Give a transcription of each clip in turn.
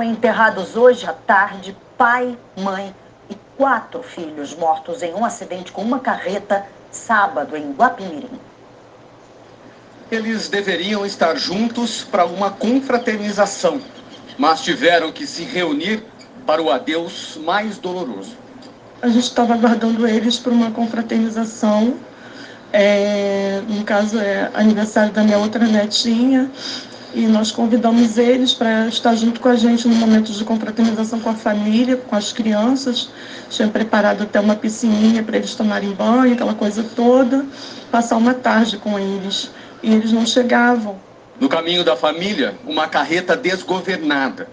Enterrados hoje à tarde, pai, mãe e quatro filhos mortos em um acidente com uma carreta sábado em Guapimirim. Eles deveriam estar juntos para uma confraternização, mas tiveram que se reunir para o adeus mais doloroso. A gente estava aguardando eles para uma confraternização. É, no caso, é aniversário da minha outra netinha e nós convidamos eles para estar junto com a gente no momento de confraternização com a família, com as crianças. Tinha preparado até uma piscininha para eles tomarem banho, aquela coisa toda, passar uma tarde com eles. E eles não chegavam. No caminho da família, uma carreta desgovernada.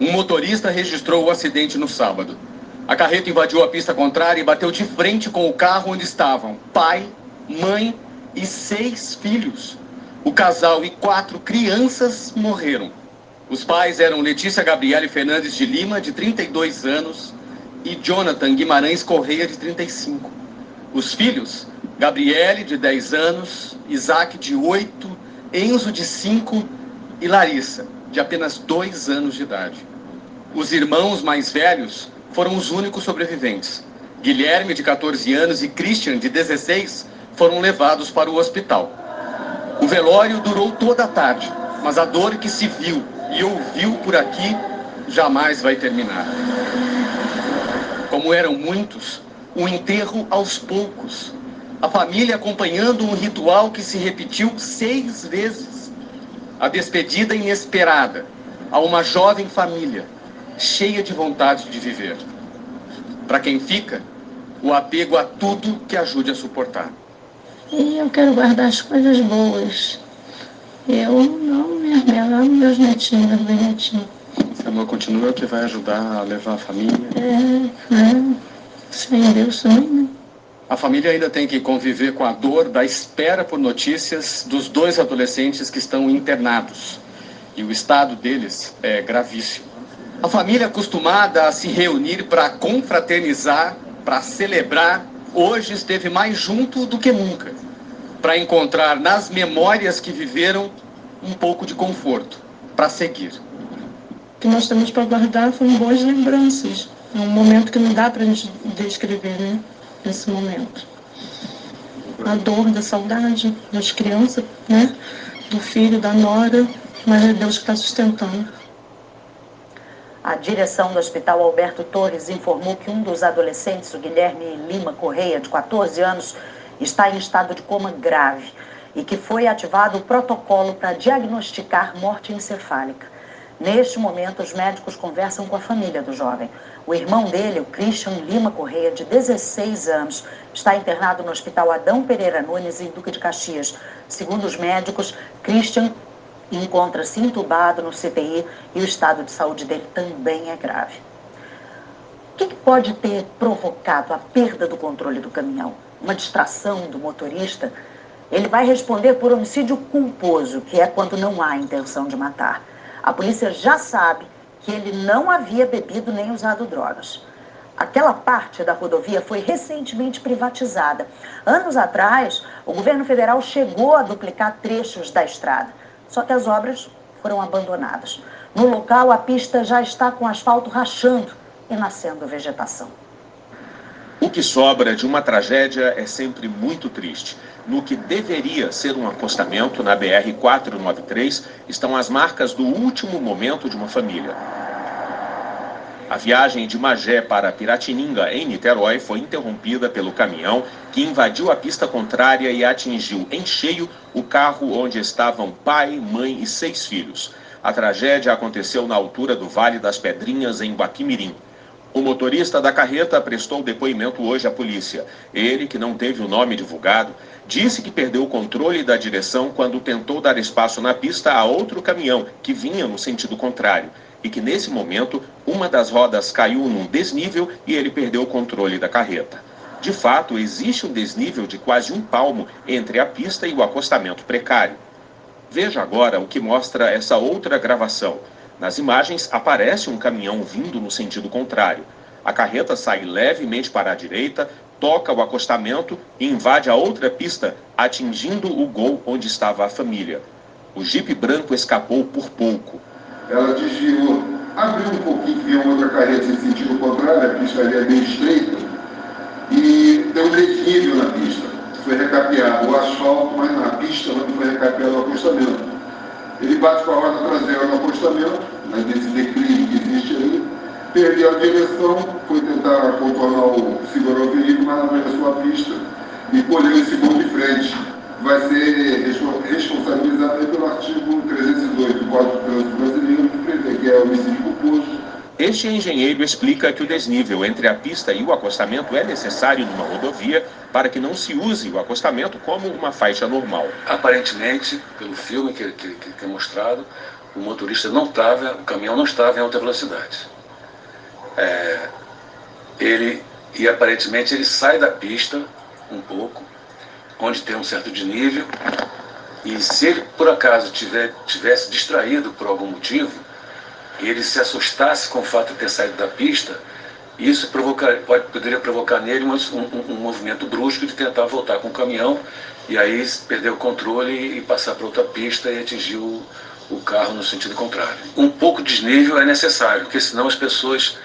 Um motorista registrou o acidente no sábado. A carreta invadiu a pista contrária e bateu de frente com o carro onde estavam pai, mãe e seis filhos. O casal e quatro crianças morreram. Os pais eram Letícia Gabriele Fernandes de Lima, de 32 anos, e Jonathan Guimarães Correia, de 35. Os filhos, Gabriele, de 10 anos, Isaac, de 8, Enzo, de 5 e Larissa, de apenas 2 anos de idade. Os irmãos mais velhos foram os únicos sobreviventes. Guilherme, de 14 anos, e Christian, de 16, foram levados para o hospital. Velório durou toda a tarde, mas a dor que se viu e ouviu por aqui jamais vai terminar. Como eram muitos, o enterro aos poucos. A família acompanhando um ritual que se repetiu seis vezes. A despedida inesperada a uma jovem família, cheia de vontade de viver. Para quem fica, o apego a tudo que ajude a suportar. E eu quero guardar as coisas boas. Eu não minha amo meus netinhos, meus netinhos. Esse amor continua que vai ajudar a levar a família. É, é. Sem Deus também, né? A família ainda tem que conviver com a dor da espera por notícias dos dois adolescentes que estão internados. E o estado deles é gravíssimo. A família acostumada a se reunir para confraternizar, para celebrar hoje esteve mais junto do que nunca, para encontrar nas memórias que viveram um pouco de conforto para seguir. O que nós temos para guardar foram boas lembranças. É um momento que não dá para a gente descrever, né? Esse momento. A dor da saudade das crianças, né? Do filho, da nora, mas é Deus que está sustentando. A direção do Hospital Alberto Torres informou que um dos adolescentes, o Guilherme Lima Correia, de 14 anos, está em estado de coma grave e que foi ativado o protocolo para diagnosticar morte encefálica. Neste momento, os médicos conversam com a família do jovem. O irmão dele, o Christian Lima Correia, de 16 anos, está internado no Hospital Adão Pereira Nunes, em Duque de Caxias. Segundo os médicos, Christian encontra-se entubado no CTI e o estado de saúde dele também é grave. O que, que pode ter provocado a perda do controle do caminhão? Uma distração do motorista? Ele vai responder por homicídio culposo, que é quando não há intenção de matar. A polícia já sabe que ele não havia bebido nem usado drogas. Aquela parte da rodovia foi recentemente privatizada. Anos atrás, o governo federal chegou a duplicar trechos da estrada. Só que as obras foram abandonadas. No local, a pista já está com asfalto rachando e nascendo vegetação. O que sobra de uma tragédia é sempre muito triste. No que deveria ser um acostamento na BR-493 estão as marcas do último momento de uma família. A viagem de Magé para Piratininga, em Niterói, foi interrompida pelo caminhão que invadiu a pista contrária e atingiu em cheio o carro onde estavam pai, mãe e seis filhos. A tragédia aconteceu na altura do Vale das Pedrinhas, em Guapimirim. O motorista da carreta prestou depoimento hoje à polícia. Ele, que não teve o nome divulgado, disse que perdeu o controle da direção quando tentou dar espaço na pista a outro caminhão que vinha no sentido contrário e que nesse momento uma das rodas caiu num desnível e ele perdeu o controle da carreta. De fato, existe um desnível de quase um palmo entre a pista e o acostamento precário. Veja agora o que mostra essa outra gravação. Nas imagens aparece um caminhão vindo no sentido contrário. A carreta sai levemente para a direita, toca o acostamento e invade a outra pista, atingindo o gol onde estava a família. O jipe branco escapou por pouco. Ela desviou, abriu pouquinho que vinha outra carreta em sentido contrário, a pista ali é bem estreita, e deu um desnível na pista. Foi recapeado o asfalto, mas na pista não foi recapeado o acostamento. Ele bate com a roda traseira no acostamento, nesse declive que existe ali, perdeu a direção, foi tentar contornar o segurar o veículo, mas não a sua pista e colheu esse gol de frente. Vai ser responsabilizado pelo artigo 302 Este engenheiro explica que o desnível entre a pista e o acostamento é necessário numa rodovia para que não se use o acostamento como uma faixa normal. Aparentemente, pelo filme que, que, que é mostrado, o motorista não estava, o caminhão não estava em alta velocidade. É, ele e aparentemente ele sai da pista um pouco, onde tem um certo desnível, e se ele por acaso tiver, tivesse distraído por algum motivo, e ele se assustasse com o fato de ter saído da pista, isso provocar, pode, poderia provocar nele um, um, um, movimento brusco de tentar voltar com o caminhão e aí perder o controle e passar para outra pista e atingir o, o carro no sentido contrário. Um pouco de desnível é necessário, porque senão as pessoas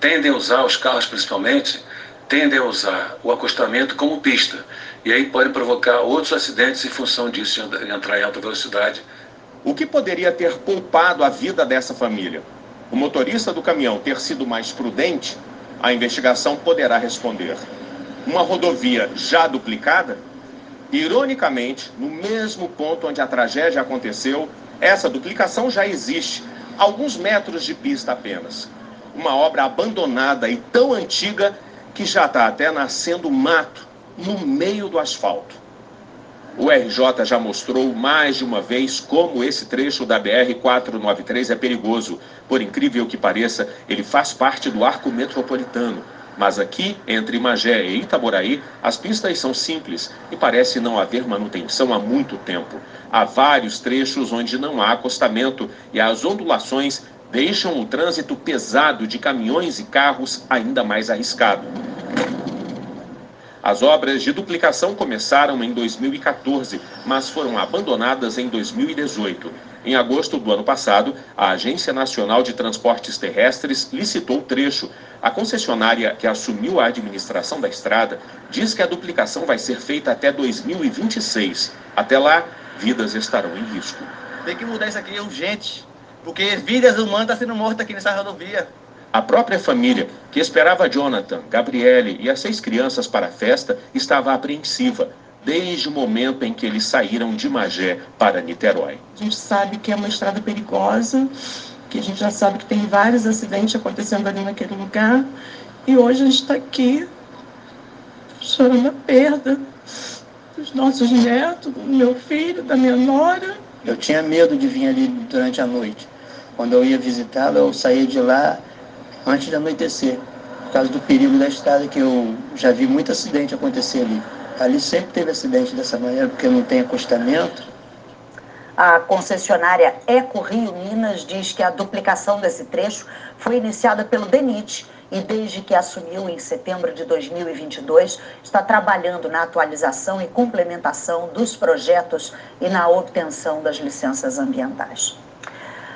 tendem a usar, os carros principalmente, tendem a usar o acostamento como pista. E aí pode provocar outros acidentes em função disso, de entrar em alta velocidade. O que poderia ter poupado a vida dessa família? O motorista do caminhão ter sido mais prudente? A investigação poderá responder. Uma rodovia já duplicada? Ironicamente, no mesmo ponto onde a tragédia aconteceu, essa duplicação já existe, alguns metros de pista apenas uma obra abandonada e tão antiga que já está até nascendo mato no meio do asfalto. O RJ já mostrou mais de uma vez como esse trecho da BR-493 é perigoso. Por incrível que pareça, ele faz parte do arco metropolitano. Mas aqui, entre Magé e Itaboraí, as pistas são simples e parece não haver manutenção há muito tempo. Há vários trechos onde não há acostamento e as ondulações deixam o trânsito pesado de caminhões e carros ainda mais arriscado. As obras de duplicação começaram em 2014, mas foram abandonadas em 2018. Em agosto do ano passado, a Agência Nacional de Transportes Terrestres licitou o trecho. A concessionária que assumiu a administração da estrada diz que a duplicação vai ser feita até 2026. Até lá, vidas estarão em risco. Tem que mudar isso aqui urgente porque vidas humanas estão sendo mortas aqui nessa rodovia. A própria família, que esperava Jonathan, Gabriele e as seis crianças para a festa, estava apreensiva desde o momento em que eles saíram de Magé para Niterói. A gente sabe que é uma estrada perigosa, que a gente já sabe que tem vários acidentes acontecendo ali naquele lugar. E hoje a gente está aqui chorando a perda dos nossos netos, do meu filho, da minha nora. Eu tinha medo de vir ali durante a noite. Quando eu ia visitá-la, eu saía de lá antes de anoitecer, por causa do perigo da estrada, que eu já vi muito acidente acontecer ali. Ali sempre teve acidente dessa maneira, porque não tem acostamento. A concessionária Eco Rio Minas diz que a duplicação desse trecho foi iniciada pelo DENIT e, desde que assumiu em setembro de 2022, está trabalhando na atualização e complementação dos projetos e na obtenção das licenças ambientais.